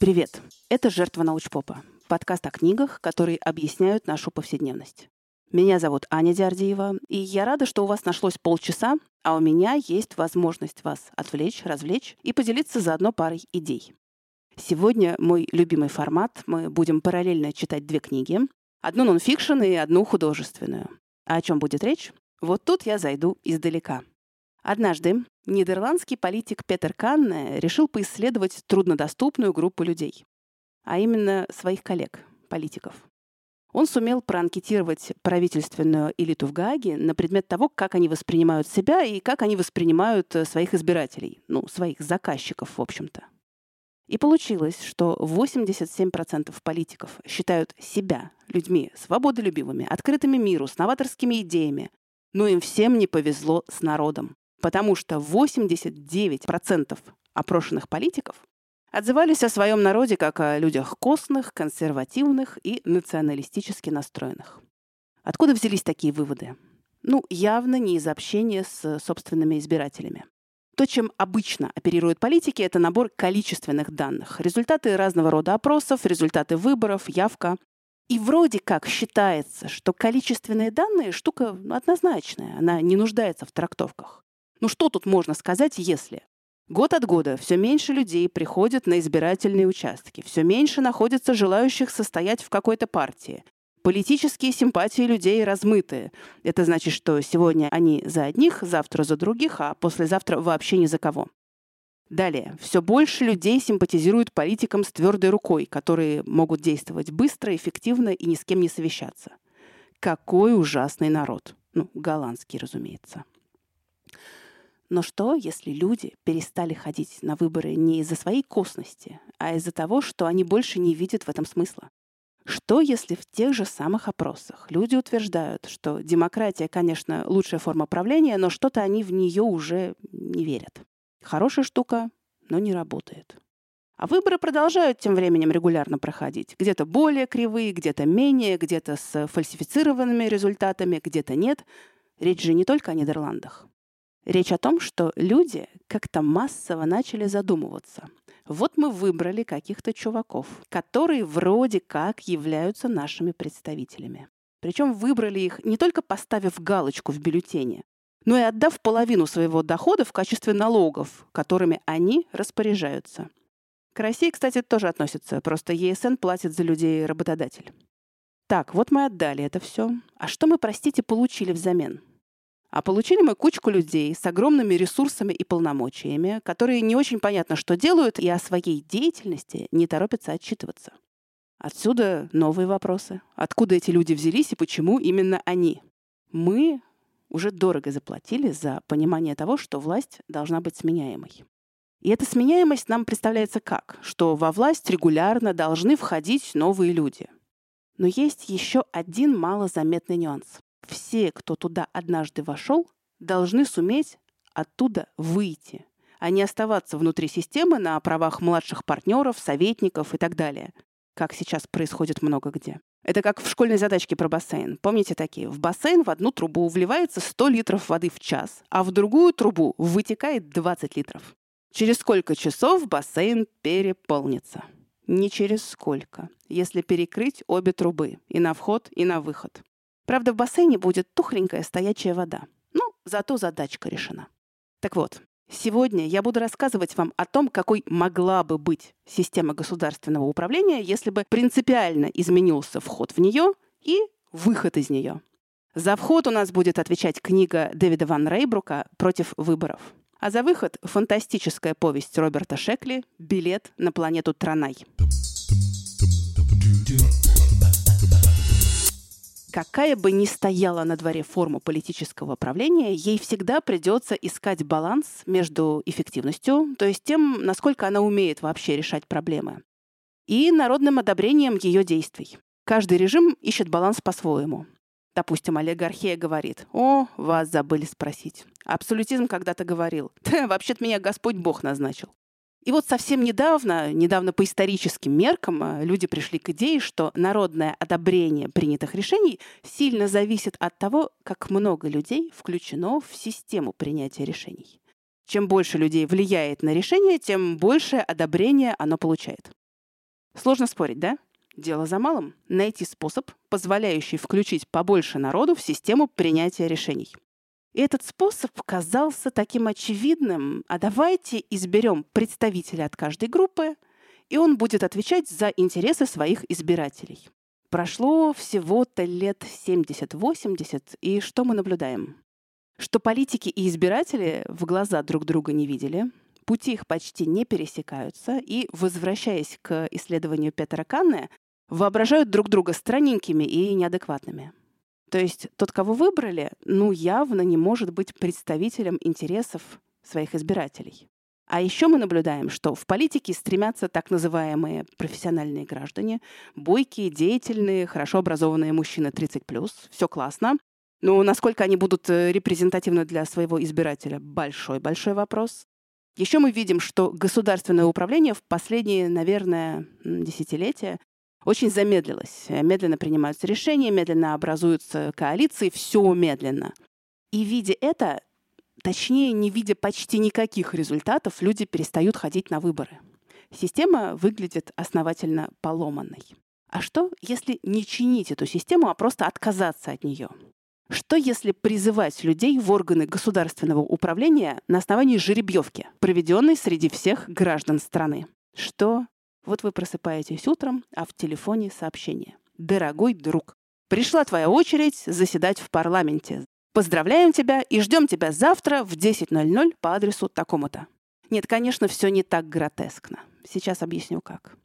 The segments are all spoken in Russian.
Привет! Это «Жертва научпопа» — подкаст о книгах, которые объясняют нашу повседневность. Меня зовут Аня Диардиева, и я рада, что у вас нашлось полчаса, а у меня есть возможность вас отвлечь, развлечь и поделиться заодно парой идей. Сегодня мой любимый формат. Мы будем параллельно читать две книги. Одну нонфикшн и одну художественную. А о чем будет речь? Вот тут я зайду издалека. Однажды нидерландский политик Петер Канне решил поисследовать труднодоступную группу людей, а именно своих коллег, политиков. Он сумел проанкетировать правительственную элиту в Гааге на предмет того, как они воспринимают себя и как они воспринимают э, своих избирателей, ну, своих заказчиков, в общем-то. И получилось, что 87% политиков считают себя людьми свободолюбивыми, открытыми миру, с новаторскими идеями, но им всем не повезло с народом потому что 89% опрошенных политиков отзывались о своем народе как о людях костных, консервативных и националистически настроенных. Откуда взялись такие выводы? Ну, явно не из общения с собственными избирателями. То, чем обычно оперируют политики, это набор количественных данных. Результаты разного рода опросов, результаты выборов, явка. И вроде как считается, что количественные данные – штука однозначная, она не нуждается в трактовках. Ну что тут можно сказать, если? Год от года все меньше людей приходят на избирательные участки, все меньше находится желающих состоять в какой-то партии. Политические симпатии людей размытые. Это значит, что сегодня они за одних, завтра за других, а послезавтра вообще ни за кого. Далее. Все больше людей симпатизируют политикам с твердой рукой, которые могут действовать быстро, эффективно и ни с кем не совещаться. Какой ужасный народ. Ну, голландский, разумеется. Но что, если люди перестали ходить на выборы не из-за своей косности, а из-за того, что они больше не видят в этом смысла? Что, если в тех же самых опросах люди утверждают, что демократия, конечно, лучшая форма правления, но что-то они в нее уже не верят? Хорошая штука, но не работает. А выборы продолжают тем временем регулярно проходить. Где-то более кривые, где-то менее, где-то с фальсифицированными результатами, где-то нет. Речь же не только о Нидерландах. Речь о том, что люди как-то массово начали задумываться. Вот мы выбрали каких-то чуваков, которые вроде как являются нашими представителями. Причем выбрали их не только поставив галочку в бюллетене, но и отдав половину своего дохода в качестве налогов, которыми они распоряжаются. К России, кстати, тоже относится, просто ЕСН платит за людей работодатель. Так, вот мы отдали это все. А что мы, простите, получили взамен? А получили мы кучку людей с огромными ресурсами и полномочиями, которые не очень понятно, что делают, и о своей деятельности не торопятся отчитываться. Отсюда новые вопросы. Откуда эти люди взялись и почему именно они? Мы уже дорого заплатили за понимание того, что власть должна быть сменяемой. И эта сменяемость нам представляется как? Что во власть регулярно должны входить новые люди. Но есть еще один малозаметный нюанс все, кто туда однажды вошел, должны суметь оттуда выйти, а не оставаться внутри системы на правах младших партнеров, советников и так далее, как сейчас происходит много где. Это как в школьной задачке про бассейн. Помните такие? В бассейн в одну трубу вливается 100 литров воды в час, а в другую трубу вытекает 20 литров. Через сколько часов бассейн переполнится? Не через сколько, если перекрыть обе трубы, и на вход, и на выход. Правда, в бассейне будет тухленькая стоячая вода. Ну, зато задачка решена. Так вот, сегодня я буду рассказывать вам о том, какой могла бы быть система государственного управления, если бы принципиально изменился вход в нее и выход из нее. За вход у нас будет отвечать книга Дэвида Ван Рейбрука «Против выборов». А за выход — фантастическая повесть Роберта Шекли «Билет на планету Транай». Какая бы ни стояла на дворе форма политического правления, ей всегда придется искать баланс между эффективностью, то есть тем, насколько она умеет вообще решать проблемы, и народным одобрением ее действий. Каждый режим ищет баланс по-своему. Допустим, олигархия говорит, «О, вас забыли спросить». Абсолютизм когда-то говорил, «Да, вообще-то меня Господь Бог назначил». И вот совсем недавно, недавно по историческим меркам, э, люди пришли к идее, что народное одобрение принятых решений сильно зависит от того, как много людей включено в систему принятия решений. Чем больше людей влияет на решение, тем большее одобрение оно получает. Сложно спорить, да? Дело за малым — найти способ, позволяющий включить побольше народу в систему принятия решений. И этот способ казался таким очевидным, а давайте изберем представителя от каждой группы, и он будет отвечать за интересы своих избирателей. Прошло всего-то лет 70-80, и что мы наблюдаем? Что политики и избиратели в глаза друг друга не видели, пути их почти не пересекаются, и, возвращаясь к исследованию Петра Канне, воображают друг друга странненькими и неадекватными. То есть тот, кого выбрали, ну, явно не может быть представителем интересов своих избирателей. А еще мы наблюдаем, что в политике стремятся так называемые профессиональные граждане, бойкие, деятельные, хорошо образованные мужчины 30+, все классно. Но насколько они будут э, репрезентативны для своего избирателя, большой-большой вопрос. Еще мы видим, что государственное управление в последние, наверное, десятилетия очень замедлилось. Медленно принимаются решения, медленно образуются коалиции, все медленно. И видя это, точнее, не видя почти никаких результатов, люди перестают ходить на выборы. Система выглядит основательно поломанной. А что, если не чинить эту систему, а просто отказаться от нее? Что, если призывать людей в органы государственного управления на основании жеребьевки, проведенной среди всех граждан страны? Что, вот вы просыпаетесь утром, а в телефоне сообщение. «Дорогой друг, пришла твоя очередь заседать в парламенте. Поздравляем тебя и ждем тебя завтра в 10.00 по адресу такому-то». Нет, конечно, все не так гротескно. Сейчас объясню как.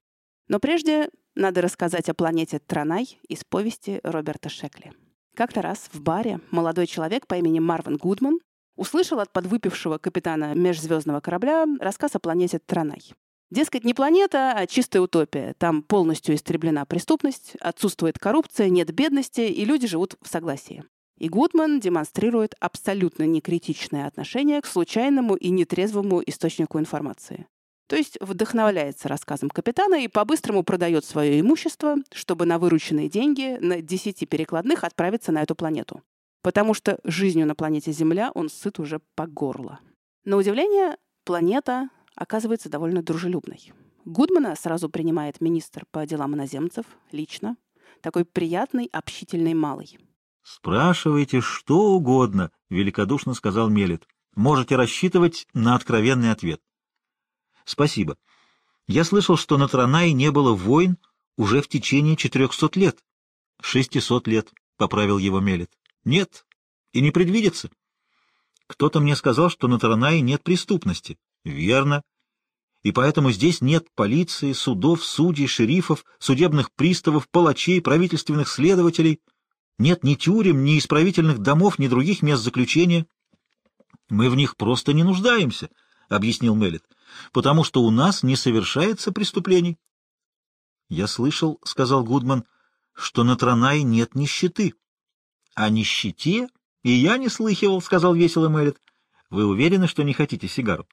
Но прежде надо рассказать о планете Транай из повести Роберта Шекли. Как-то раз в баре молодой человек по имени Марвин Гудман услышал от подвыпившего капитана межзвездного корабля рассказ о планете Транай. Дескать, не планета, а чистая утопия. Там полностью истреблена преступность, отсутствует коррупция, нет бедности, и люди живут в согласии. И Гудман демонстрирует абсолютно некритичное отношение к случайному и нетрезвому источнику информации. То есть вдохновляется рассказом капитана и по-быстрому продает свое имущество, чтобы на вырученные деньги на 10 перекладных отправиться на эту планету. Потому что жизнью на планете Земля он сыт уже по горло. На удивление, планета оказывается довольно дружелюбной. Гудмана сразу принимает министр по делам иноземцев лично. Такой приятный, общительный малый. «Спрашивайте что угодно», — великодушно сказал Мелет. «Можете рассчитывать на откровенный ответ». «Спасибо. Я слышал, что на Транае не было войн уже в течение четырехсот лет». «Шестисот лет», — поправил его Мелет. «Нет, и не предвидится». «Кто-то мне сказал, что на Транае нет преступности». Верно. И поэтому здесь нет полиции, судов, судей, шерифов, судебных приставов, палачей, правительственных следователей. Нет ни тюрем, ни исправительных домов, ни других мест заключения. Мы в них просто не нуждаемся, — объяснил Меллет, — потому что у нас не совершается преступлений. Я слышал, — сказал Гудман, — что на Транае нет нищеты. О нищете и я не слыхивал, — сказал весело Меллет. Вы уверены, что не хотите сигару?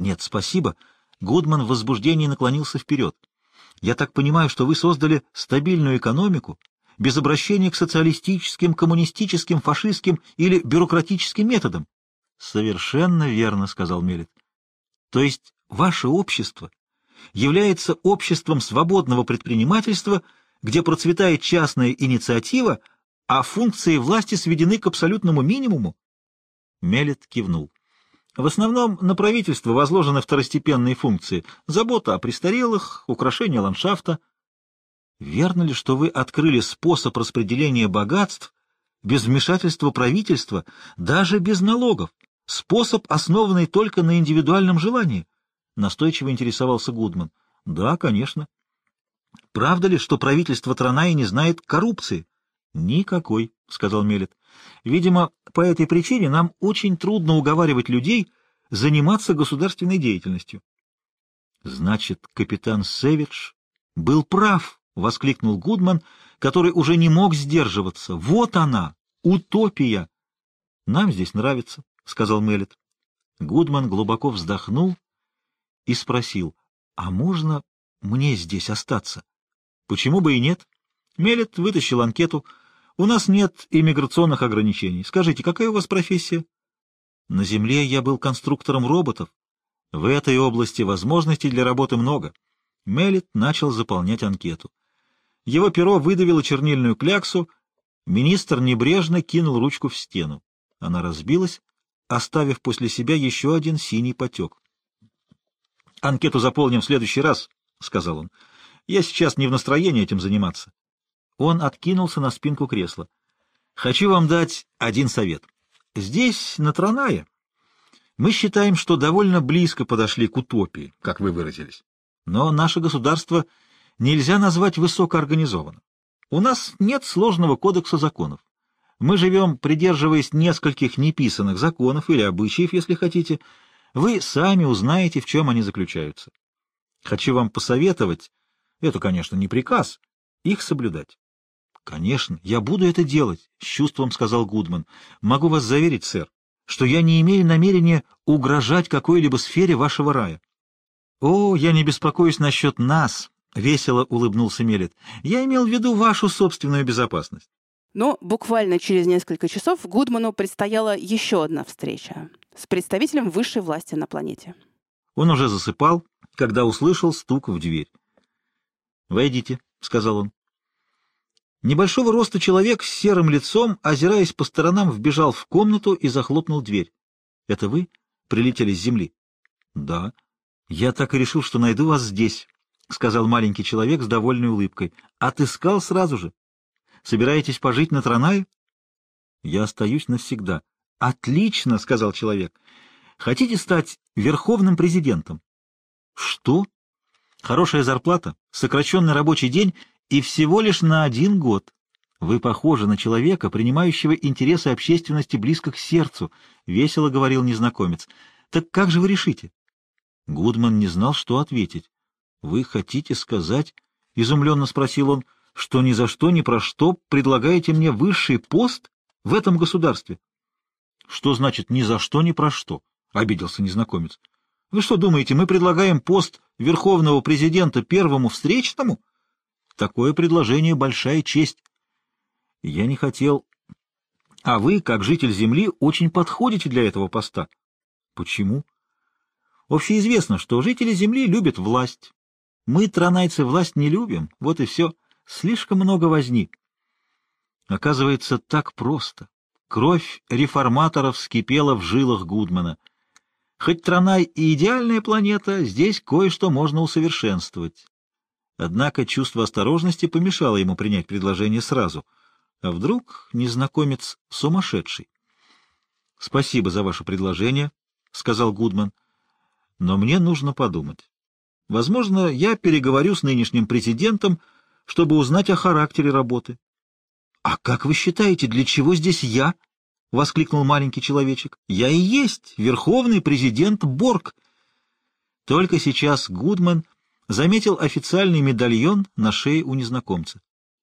Нет, спасибо. Гудман в возбуждении наклонился вперед. Я так понимаю, что вы создали стабильную экономику, без обращения к социалистическим, коммунистическим, фашистским или бюрократическим методам. Совершенно верно, сказал Мелит. То есть ваше общество является обществом свободного предпринимательства, где процветает частная инициатива, а функции власти сведены к абсолютному минимуму? Мелит кивнул. В основном на правительство возложены второстепенные функции – забота о престарелых, украшение ландшафта. Верно ли, что вы открыли способ распределения богатств без вмешательства правительства, даже без налогов, способ, основанный только на индивидуальном желании? Настойчиво интересовался Гудман. Да, конечно. Правда ли, что правительство Транаи не знает коррупции? Никакой, сказал Мелет. Видимо, по этой причине нам очень трудно уговаривать людей заниматься государственной деятельностью. Значит, капитан Севидж был прав, воскликнул Гудман, который уже не мог сдерживаться. Вот она, утопия. Нам здесь нравится, сказал Мелет. Гудман глубоко вздохнул и спросил: "А можно мне здесь остаться?" "Почему бы и нет?" Мелет вытащил анкету. У нас нет иммиграционных ограничений. Скажите, какая у вас профессия? На Земле я был конструктором роботов. В этой области возможностей для работы много. Мелит начал заполнять анкету. Его перо выдавило чернильную кляксу, министр небрежно кинул ручку в стену. Она разбилась, оставив после себя еще один синий потек. «Анкету заполним в следующий раз», — сказал он. «Я сейчас не в настроении этим заниматься». Он откинулся на спинку кресла. «Хочу вам дать один совет. Здесь, на Транае, мы считаем, что довольно близко подошли к утопии, как вы выразились. Но наше государство нельзя назвать высокоорганизованным. У нас нет сложного кодекса законов. Мы живем, придерживаясь нескольких неписанных законов или обычаев, если хотите. Вы сами узнаете, в чем они заключаются. Хочу вам посоветовать, это, конечно, не приказ, их соблюдать. — Конечно, я буду это делать, — с чувством сказал Гудман. — Могу вас заверить, сэр, что я не имею намерения угрожать какой-либо сфере вашего рая. — О, я не беспокоюсь насчет нас, — весело улыбнулся Мелет. — Я имел в виду вашу собственную безопасность. Но буквально через несколько часов Гудману предстояла еще одна встреча с представителем высшей власти на планете. Он уже засыпал, когда услышал стук в дверь. «Войдите», — сказал он. Небольшого роста человек с серым лицом, озираясь по сторонам, вбежал в комнату и захлопнул дверь. «Это вы прилетели с земли?» «Да. Я так и решил, что найду вас здесь», — сказал маленький человек с довольной улыбкой. «Отыскал сразу же. Собираетесь пожить на Транае? Я остаюсь навсегда. Отлично, сказал человек. Хотите стать верховным президентом? Что? Хорошая зарплата, сокращенный рабочий день и всего лишь на один год. Вы похожи на человека, принимающего интересы общественности близко к сердцу, весело говорил незнакомец. Так как же вы решите? Гудман не знал, что ответить. Вы хотите сказать, изумленно спросил он, — что ни за что, ни про что предлагаете мне высший пост в этом государстве. — Что значит «ни за что, ни про что»? — обиделся незнакомец. — Вы что думаете, мы предлагаем пост верховного президента первому встречному? Такое предложение — большая честь. Я не хотел... А вы, как житель Земли, очень подходите для этого поста. Почему? Общеизвестно, что жители Земли любят власть. Мы, тронайцы, власть не любим, вот и все. Слишком много возни. Оказывается, так просто. Кровь реформаторов вскипела в жилах Гудмана. Хоть Транай и идеальная планета, здесь кое-что можно усовершенствовать. Однако чувство осторожности помешало ему принять предложение сразу. А вдруг незнакомец сумасшедший? — Спасибо за ваше предложение, — сказал Гудман. — Но мне нужно подумать. Возможно, я переговорю с нынешним президентом, — чтобы узнать о характере работы. — А как вы считаете, для чего здесь я? — воскликнул маленький человечек. — Я и есть верховный президент Борг. Только сейчас Гудман заметил официальный медальон на шее у незнакомца.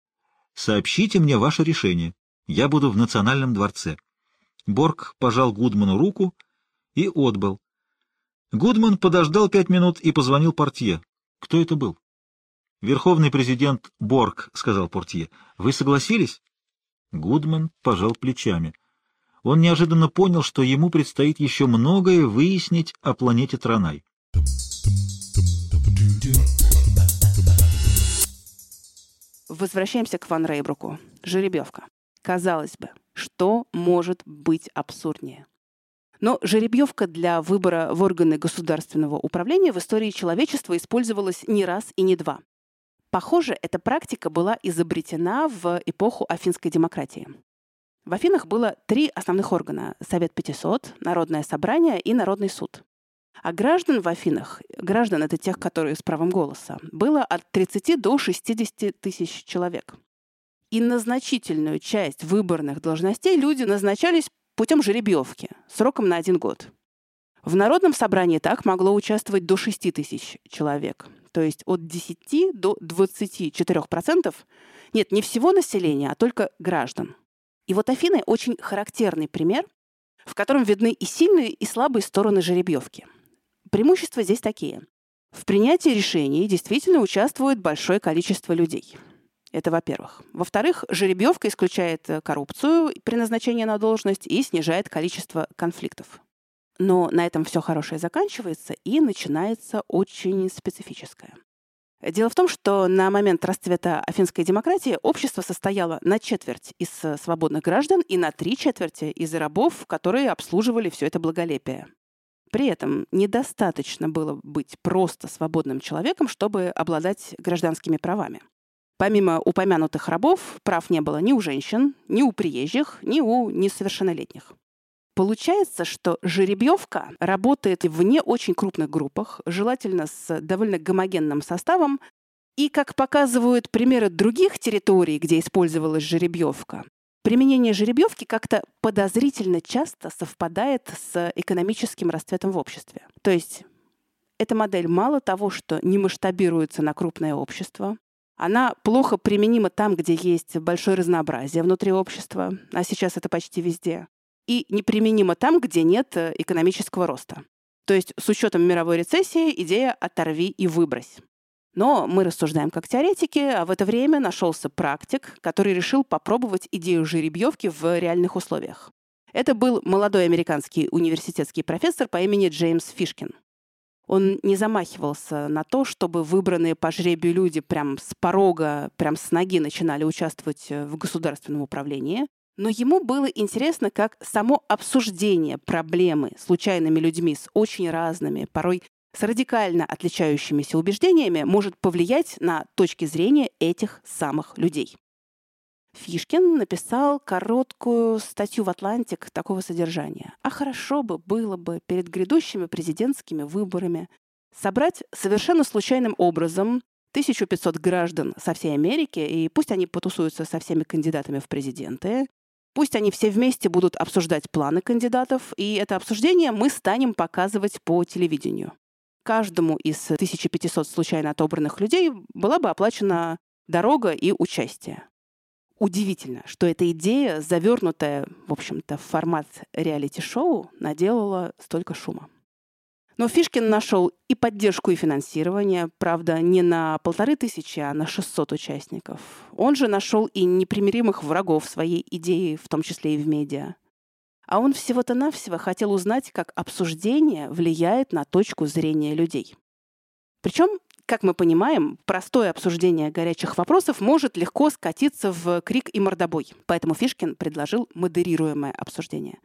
— Сообщите мне ваше решение. Я буду в Национальном дворце. Борг пожал Гудману руку и отбыл. Гудман подождал пять минут и позвонил портье. Кто это был? Верховный президент Борг, — сказал портье, — вы согласились? Гудман пожал плечами. Он неожиданно понял, что ему предстоит еще многое выяснить о планете Транай. Возвращаемся к Ван Рейбруку. Жеребьевка. Казалось бы, что может быть абсурднее? Но жеребьевка для выбора в органы государственного управления в истории человечества использовалась не раз и не два. Похоже, эта практика была изобретена в эпоху афинской демократии. В Афинах было три основных органа – Совет 500, Народное собрание и Народный суд. А граждан в Афинах, граждан — это тех, которые с правом голоса, было от 30 до 60 тысяч человек. И на значительную часть выборных должностей люди назначались путем жеребьевки сроком на один год. В Народном собрании так могло участвовать до 6 тысяч человек то есть от 10 до 24%, нет, не всего населения, а только граждан. И вот Афины очень характерный пример, в котором видны и сильные, и слабые стороны жеребьевки. Преимущества здесь такие. В принятии решений действительно участвует большое количество людей. Это во-первых. Во-вторых, жеребьевка исключает коррупцию при назначении на должность и снижает количество конфликтов. Но на этом все хорошее заканчивается, и начинается очень специфическое. Дело в том, что на момент расцвета афинской демократии общество состояло на четверть из свободных граждан и на три четверти из рабов, которые обслуживали все это благолепие. При этом недостаточно было быть просто свободным человеком, чтобы обладать гражданскими правами. Помимо упомянутых рабов, прав не было ни у женщин, ни у приезжих, ни у несовершеннолетних. Получается, что жеребьевка работает в не очень крупных группах, желательно с довольно гомогенным составом, и, как показывают примеры других территорий, где использовалась жеребьевка, применение жеребьевки как-то подозрительно часто совпадает с экономическим расцветом в обществе. То есть эта модель мало того, что не масштабируется на крупное общество, она плохо применима там, где есть большое разнообразие внутри общества, а сейчас это почти везде и неприменима там, где нет э, экономического роста. То есть с учетом мировой рецессии идея «оторви и выбрось». Но мы рассуждаем как теоретики, а в это время нашелся практик, который решил попробовать идею жеребьевки в реальных условиях. Это был молодой американский университетский профессор по имени Джеймс Фишкин. Он не замахивался на то, чтобы выбранные по жребию люди прям с порога, прям с ноги начинали участвовать э, в государственном управлении, но ему было интересно, как само обсуждение проблемы случайными людьми с очень разными, порой с радикально отличающимися убеждениями может повлиять на точки зрения этих самых людей. Фишкин написал короткую статью в «Атлантик» такого содержания. А хорошо бы было бы перед грядущими президентскими выборами собрать совершенно случайным образом 1500 граждан со всей Америки, и пусть они потусуются со всеми кандидатами в президенты, Пусть они все вместе будут обсуждать планы кандидатов, и это обсуждение мы станем показывать по телевидению. Каждому из 1500 случайно отобранных людей была бы оплачена дорога и участие. Удивительно, что эта идея, завернутая, в общем-то, в формат реалити-шоу, наделала столько шума. Но Фишкин нашел и поддержку, и финансирование, правда, не на полторы тысячи, а на 600 участников. Он же нашел и непримиримых врагов своей идеи, в том числе и в медиа. А он всего-то навсего хотел узнать, как обсуждение влияет на точку зрения людей. Причем, как мы понимаем, простое обсуждение горячих вопросов может легко скатиться в крик и мордобой. Поэтому Фишкин предложил модерируемое обсуждение.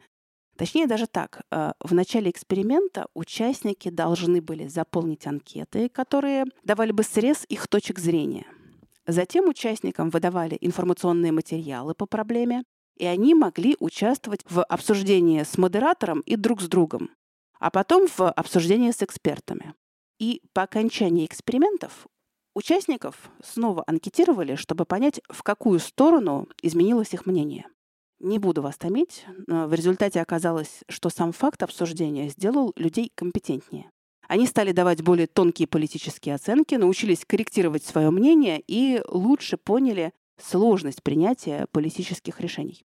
Точнее, даже так. Э, в начале эксперимента участники должны были заполнить анкеты, которые давали бы срез их точек зрения. Затем участникам выдавали информационные материалы по проблеме, и они могли участвовать в обсуждении с модератором и друг с другом, а потом в обсуждении с экспертами. И по окончании экспериментов участников снова анкетировали, чтобы понять, в какую сторону изменилось их мнение. Не буду вас томить. В результате оказалось, что сам факт обсуждения сделал людей компетентнее. Они стали давать более тонкие политические оценки, научились корректировать свое мнение и лучше поняли сложность принятия политических решений.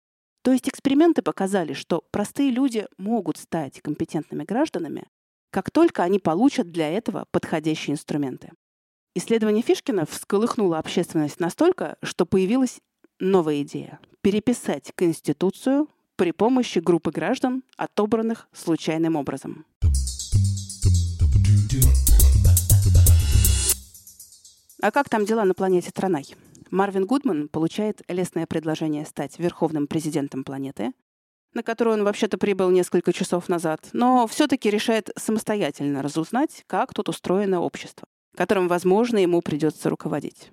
То есть эксперименты показали, что простые люди могут стать компетентными гражданами, как только они получат для этого подходящие инструменты. Исследование Фишкина всколыхнуло общественность настолько, что появилась новая идея – переписать Конституцию при помощи группы граждан, отобранных случайным образом. А как там дела на планете Транай? Марвин Гудман получает лестное предложение стать верховным президентом планеты, на которую он вообще-то прибыл несколько часов назад, но все-таки решает самостоятельно разузнать, как тут устроено общество, которым, возможно, ему придется руководить.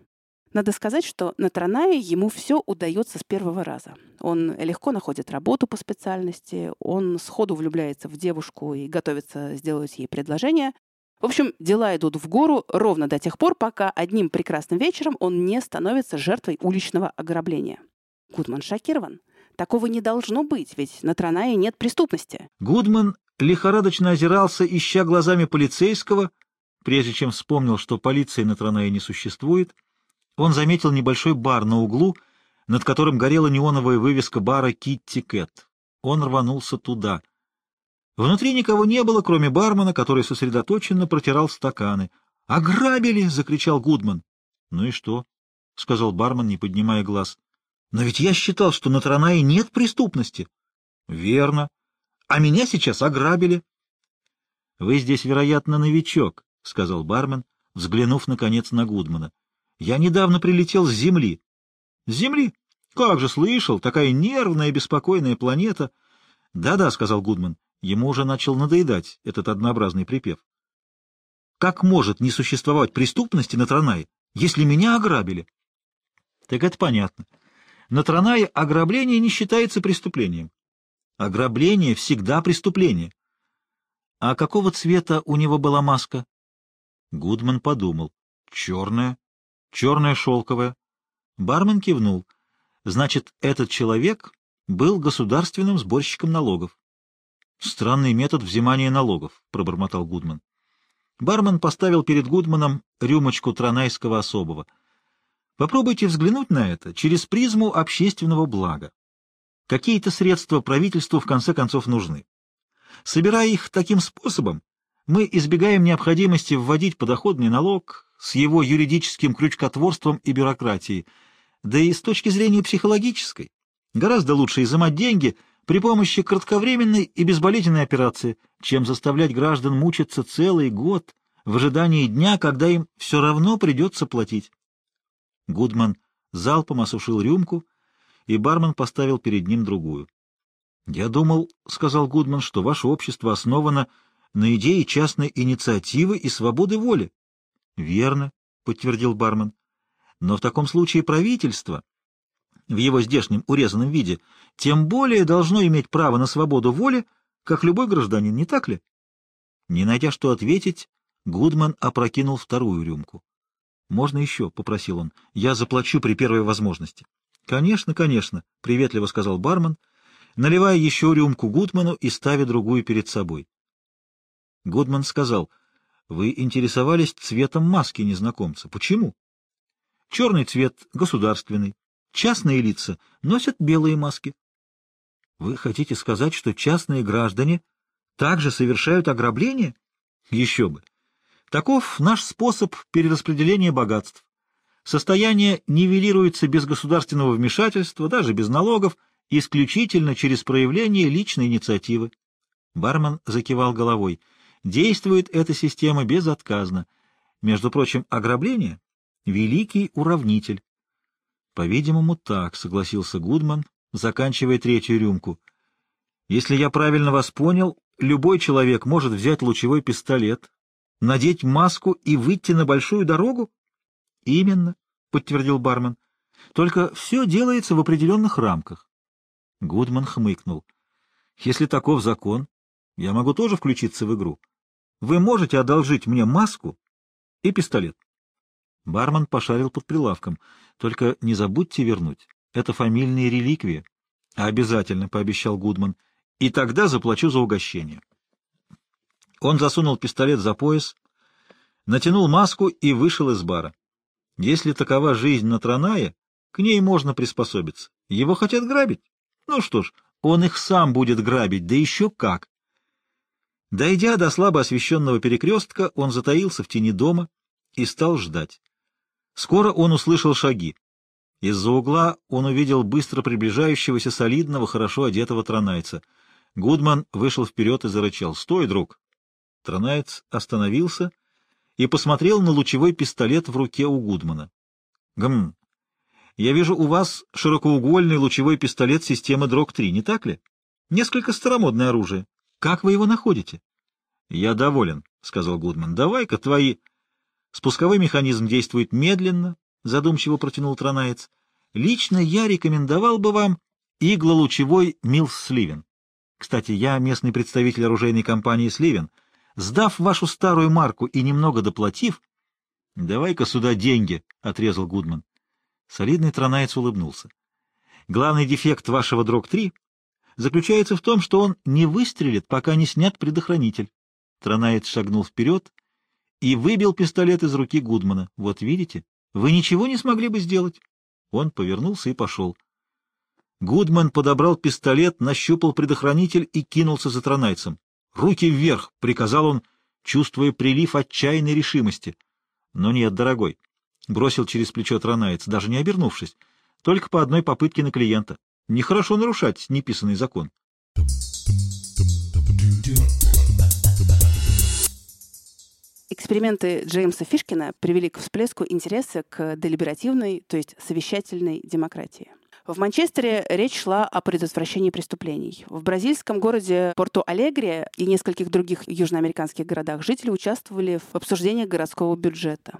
Надо сказать, что на Транае ему все удается с первого раза. Он легко находит работу по специальности, он сходу влюбляется в девушку и готовится сделать ей предложение. В общем, дела идут в гору ровно до тех пор, пока одним прекрасным вечером он не становится жертвой уличного ограбления. Гудман шокирован. Такого не должно быть, ведь на Транае нет преступности. Гудман лихорадочно озирался, ища глазами полицейского, прежде чем вспомнил, что полиции на Транае не существует — он заметил небольшой бар на углу, над которым горела неоновая вывеска бара «Китти Кэт». Он рванулся туда. Внутри никого не было, кроме бармена, который сосредоточенно протирал стаканы. «Ограбили!» — закричал Гудман. «Ну и что?» — сказал бармен, не поднимая глаз. «Но ведь я считал, что на Транае нет преступности». «Верно. А меня сейчас ограбили». «Вы здесь, вероятно, новичок», — сказал бармен, взглянув, наконец, на Гудмана. «Я недавно прилетел с Земли». «С Земли? Как же слышал, такая нервная, беспокойная планета». «Да-да», — сказал Гудман, ему уже начал надоедать этот однообразный припев. «Как может не существовать преступности на Транае, если меня ограбили?» «Так это понятно. На Транае ограбление не считается преступлением. Ограбление всегда преступление. А какого цвета у него была маска? Гудман подумал. Черная. Черная шелковая. Бармен кивнул. Значит, этот человек был государственным сборщиком налогов. Странный метод взимания налогов, пробормотал Гудман. Бармен поставил перед Гудманом рюмочку тронайского особого. Попробуйте взглянуть на это через призму общественного блага. Какие-то средства правительству в конце концов нужны. Собирая их таким способом, мы избегаем необходимости вводить подоходный налог с его юридическим крючкотворством и бюрократией, да и с точки зрения психологической. Гораздо лучше изымать деньги при помощи кратковременной и безболезненной операции, чем заставлять граждан мучиться целый год в ожидании дня, когда им все равно придется платить. Гудман залпом осушил рюмку, и бармен поставил перед ним другую. «Я думал, — сказал Гудман, — что ваше общество основано на идее частной инициативы и свободы воли». «Верно», — подтвердил бармен. «Но в таком случае правительство, в его здешнем урезанном виде, тем более должно иметь право на свободу воли, как любой гражданин, не так ли?» Не найдя что ответить, Гудман опрокинул вторую рюмку. «Можно еще?» — попросил он. «Я заплачу при первой возможности». «Конечно, конечно», — приветливо сказал бармен, наливая еще рюмку Гудману и ставя другую перед собой. Гудман сказал, «Вы интересовались цветом маски незнакомца. Почему?» «Черный цвет государственный. Частные лица носят белые маски». «Вы хотите сказать, что частные граждане также совершают ограбление?» «Еще бы! Таков наш способ перераспределения богатств. Состояние нивелируется без государственного вмешательства, даже без налогов, исключительно через проявление личной инициативы. Бармен закивал головой. Действует эта система безотказно. Между прочим, ограбление — великий уравнитель. По-видимому, так, — согласился Гудман, заканчивая третью рюмку. Если я правильно вас понял, любой человек может взять лучевой пистолет, надеть маску и выйти на большую дорогу? Именно, — подтвердил бармен. Только все делается в определенных рамках. Гудман хмыкнул. «Если таков закон, я могу тоже включиться в игру. Вы можете одолжить мне маску и пистолет?» Бармен пошарил под прилавком. «Только не забудьте вернуть. Это фамильные реликвии». «Обязательно», — пообещал Гудман. «И тогда заплачу за угощение». Он засунул пистолет за пояс, натянул маску и вышел из бара. Если такова жизнь на Транае, к ней можно приспособиться. Его хотят грабить. Ну что ж, он их сам будет грабить, да еще как. Дойдя до слабо освещенного перекрестка, он затаился в тени дома и стал ждать. Скоро он услышал шаги. Из-за угла он увидел быстро приближающегося солидного, хорошо одетого тронайца. Гудман вышел вперед и зарычал. «Стой, друг!» Тронаец остановился и посмотрел на лучевой пистолет в руке у Гудмана. «Гм, я вижу у вас широкоугольный лучевой пистолет системы ДРОГ-3, не так ли? Несколько старомодное оружие. Как вы его находите? Я доволен, — сказал Гудман. Давай-ка твои... Спусковой механизм действует медленно, — задумчиво протянул Тронаец. Лично я рекомендовал бы вам иглолучевой Милс Сливен. Кстати, я местный представитель оружейной компании Сливен. Сдав вашу старую марку и немного доплатив... — Давай-ка сюда деньги, — отрезал Гудман. Солидный тронаец улыбнулся. Главный дефект вашего дрог-3 заключается в том, что он не выстрелит, пока не снят предохранитель. Тронаец шагнул вперед и выбил пистолет из руки Гудмана. Вот видите, вы ничего не смогли бы сделать. Он повернулся и пошел. Гудман подобрал пистолет, нащупал предохранитель и кинулся за тронайцем. «Руки вверх!» — приказал он, чувствуя прилив отчаянной решимости. «Но нет, дорогой, — бросил через плечо Тронаец, даже не обернувшись, только по одной попытке на клиента. Нехорошо нарушать неписанный закон. Эксперименты Джеймса Фишкина привели к всплеску интереса к делиберативной, то есть совещательной демократии. В Манчестере речь шла о предотвращении преступлений. В бразильском городе Порту-Алегре и нескольких других южноамериканских городах жители участвовали в обсуждении городского бюджета.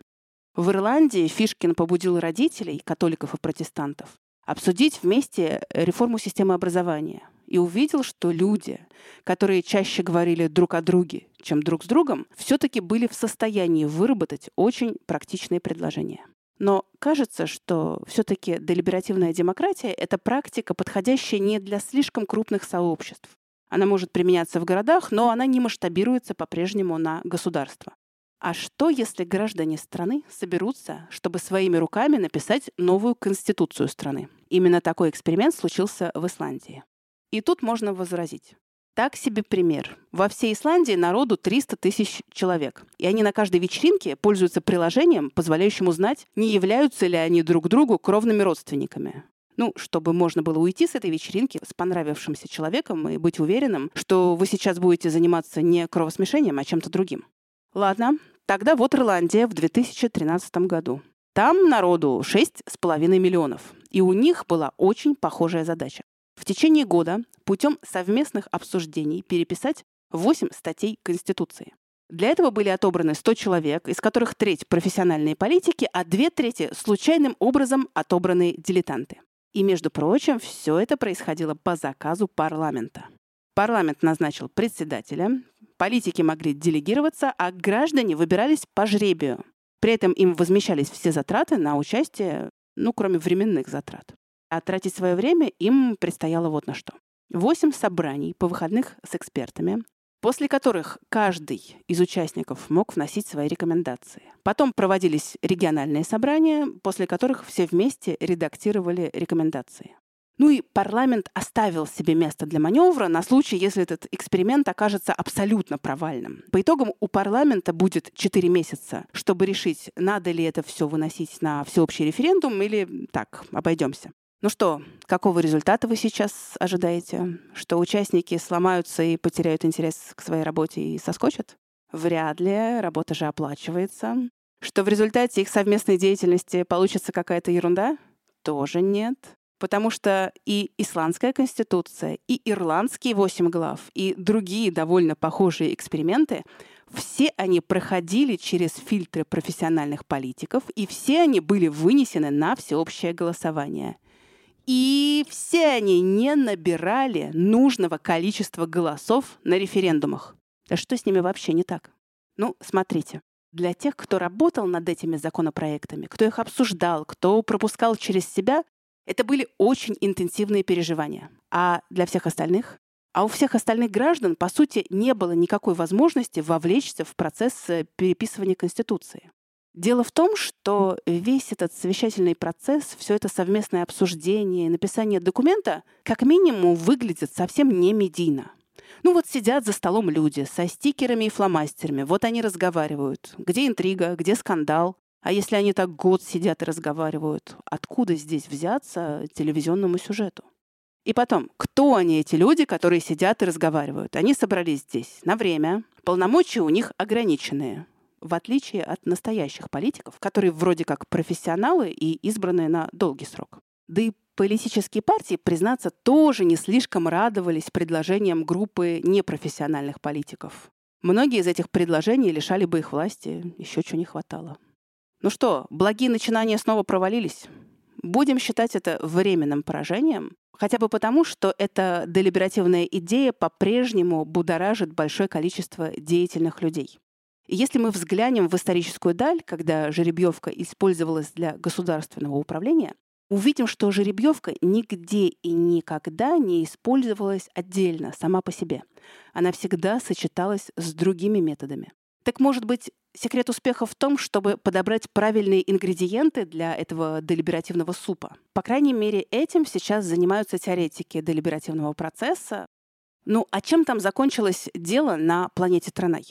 В Ирландии Фишкин побудил родителей, католиков и протестантов, обсудить вместе реформу системы образования и увидел, что люди, которые чаще говорили друг о друге, чем друг с другом, все-таки были в состоянии выработать очень практичные предложения. Но кажется, что все-таки делиберативная демократия — это практика, подходящая не для слишком крупных сообществ. Она может применяться в городах, но она не масштабируется по-прежнему на государство. А что, если граждане страны соберутся, чтобы своими руками написать новую конституцию страны? Именно такой эксперимент случился в Исландии. И тут можно возразить. Так себе пример. Во всей Исландии народу 300 тысяч человек. И они на каждой вечеринке пользуются приложением, позволяющим узнать, не являются ли они друг другу кровными родственниками. Ну, чтобы можно было уйти с этой вечеринки с понравившимся человеком и быть уверенным, что вы сейчас будете заниматься не кровосмешением, а чем-то другим. Ладно, тогда вот Ирландия в 2013 году. Там народу 6,5 миллионов. И у них была очень похожая задача. В течение года путем совместных обсуждений переписать 8 статей Конституции. Для этого были отобраны 100 человек, из которых треть профессиональные политики, а две трети случайным образом отобранные дилетанты. И, между прочим, все это происходило по заказу парламента. Парламент назначил председателя, политики могли делегироваться, а граждане выбирались по жребию. При этом им возмещались все затраты на участие, ну, кроме временных затрат. А тратить свое время им предстояло вот на что. Восемь собраний по выходных с экспертами, после которых каждый из участников мог вносить свои рекомендации. Потом проводились региональные собрания, после которых все вместе редактировали рекомендации. Ну и парламент оставил себе место для маневра на случай, если этот эксперимент окажется абсолютно провальным. По итогам у парламента будет 4 месяца, чтобы решить, надо ли это все выносить на всеобщий референдум или так, обойдемся. Ну что, какого результата вы сейчас ожидаете? Что участники сломаются и потеряют интерес к своей работе и соскочат? Вряд ли, работа же оплачивается. Что в результате их совместной деятельности получится какая-то ерунда? Тоже нет. Потому что и исландская конституция, и ирландские восемь глав, и другие довольно похожие эксперименты, все они проходили через фильтры профессиональных политиков, и все они были вынесены на всеобщее голосование. И все они не набирали нужного количества голосов на референдумах. Да что с ними вообще не так? Ну, смотрите. Для тех, кто работал над этими законопроектами, кто их обсуждал, кто пропускал через себя, это были очень интенсивные переживания. А для всех остальных? А у всех остальных граждан, по сути, не было никакой возможности вовлечься в процесс э, переписывания Конституции. Дело в том, что весь этот совещательный процесс, все это совместное обсуждение, написание документа, как минимум, выглядит совсем не медийно. Ну вот сидят за столом люди со стикерами и фломастерами, вот они разговаривают. Где интрига, где скандал? А если они так год сидят и разговаривают, откуда здесь взяться телевизионному сюжету? И потом, кто они, эти люди, которые сидят и разговаривают? Они собрались здесь на время, полномочия у них ограниченные, в отличие от настоящих политиков, которые вроде как профессионалы и избранные на долгий срок. Да и политические партии, признаться, тоже не слишком радовались предложениям группы непрофессиональных политиков. Многие из этих предложений лишали бы их власти, еще чего не хватало. Ну что, благие начинания снова провалились? Будем считать это временным поражением, хотя бы потому, что эта делиберативная идея по-прежнему будоражит большое количество деятельных людей. Если мы взглянем в историческую даль, когда жеребьевка использовалась для государственного управления, увидим, что жеребьевка нигде и никогда не использовалась отдельно, сама по себе. Она всегда сочеталась с другими методами. Так может быть, секрет успеха в том, чтобы подобрать правильные ингредиенты для этого делиберативного супа? По крайней мере, этим сейчас занимаются теоретики делиберативного процесса. Ну, а чем там закончилось дело на планете Транай?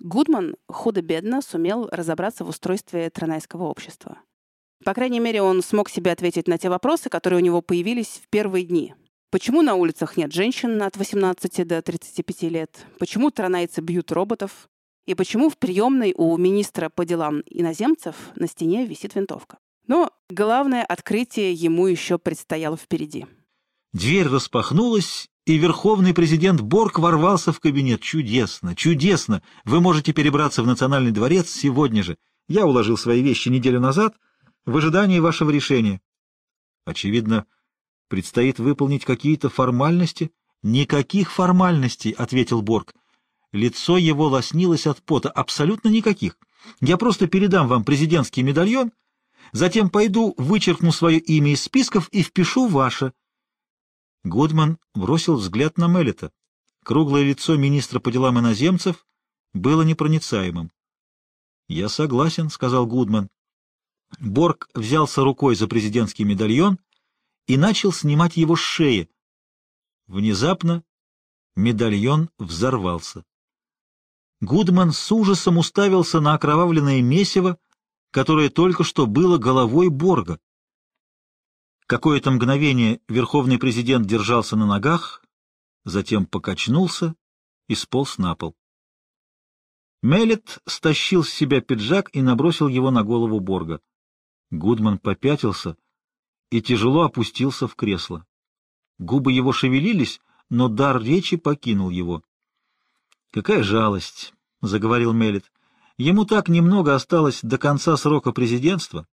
Гудман худо-бедно сумел разобраться в устройстве транайского общества. По крайней мере, он смог себе ответить на те вопросы, которые у него появились в первые дни. Почему на улицах нет женщин от 18 до 35 лет? Почему транайцы бьют роботов? И почему в приемной у министра по делам иноземцев на стене висит винтовка. Но главное открытие ему еще предстояло впереди. Дверь распахнулась, и верховный президент Борг ворвался в кабинет. Чудесно, чудесно! Вы можете перебраться в Национальный дворец сегодня же. Я уложил свои вещи неделю назад в ожидании вашего решения. Очевидно, предстоит выполнить какие-то формальности. Никаких формальностей, — ответил Борг. Лицо его лоснилось от пота. Абсолютно никаких. Я просто передам вам президентский медальон, затем пойду, вычеркну свое имя из списков и впишу ваше. Гудман бросил взгляд на Меллета. Круглое лицо министра по делам иноземцев было непроницаемым. «Я согласен», — сказал Гудман. Борг взялся рукой за президентский медальон и начал снимать его с шеи. Внезапно медальон взорвался. Гудман с ужасом уставился на окровавленное месиво, которое только что было головой Борга. Какое-то мгновение верховный президент держался на ногах, затем покачнулся и сполз на пол. Мелет стащил с себя пиджак и набросил его на голову Борга. Гудман попятился и тяжело опустился в кресло. Губы его шевелились, но дар речи покинул его. — Какая жалость, — заговорил Мелет. — Ему так немного осталось до конца срока президентства.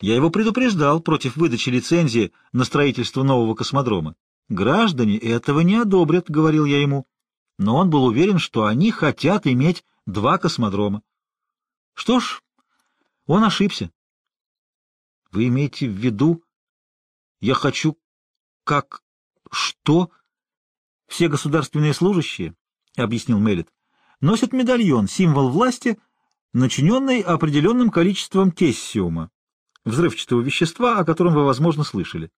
Я его предупреждал против выдачи лицензии на строительство нового космодрома. Граждане этого не одобрят, — говорил я ему. Но он был уверен, что они хотят иметь два космодрома. Что ж, он ошибся. Вы имеете в виду... Я хочу... Как... Что? Все государственные служащие, — объяснил Мелит, — носят медальон, символ власти, начиненный определенным количеством тессиума взрывчатого вещества, о котором вы, возможно, слышали.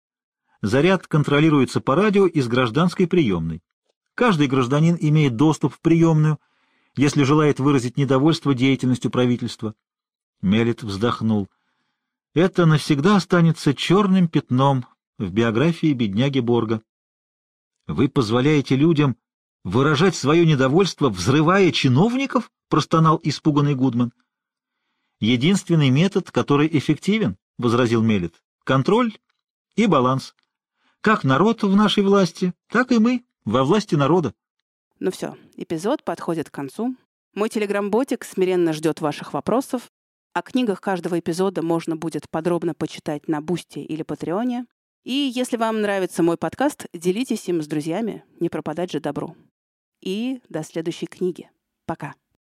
Заряд контролируется по радио из гражданской приемной. Каждый гражданин имеет доступ в приемную, если желает выразить недовольство деятельностью правительства. Мелит вздохнул. Это навсегда останется черным пятном в биографии бедняги Борга. Вы позволяете людям выражать свое недовольство, взрывая чиновников? простонал испуганный Гудман. Единственный метод, который эффективен, — возразил Мелит, — контроль и баланс. Как народ в нашей власти, так и мы во власти народа. Ну все, эпизод подходит к концу. Мой телеграм-ботик смиренно ждет ваших вопросов. О книгах каждого эпизода можно будет подробно почитать на Boosty или Патреоне. И если вам нравится мой подкаст, делитесь им с друзьями, не пропадать же добру. И до следующей книги. Пока.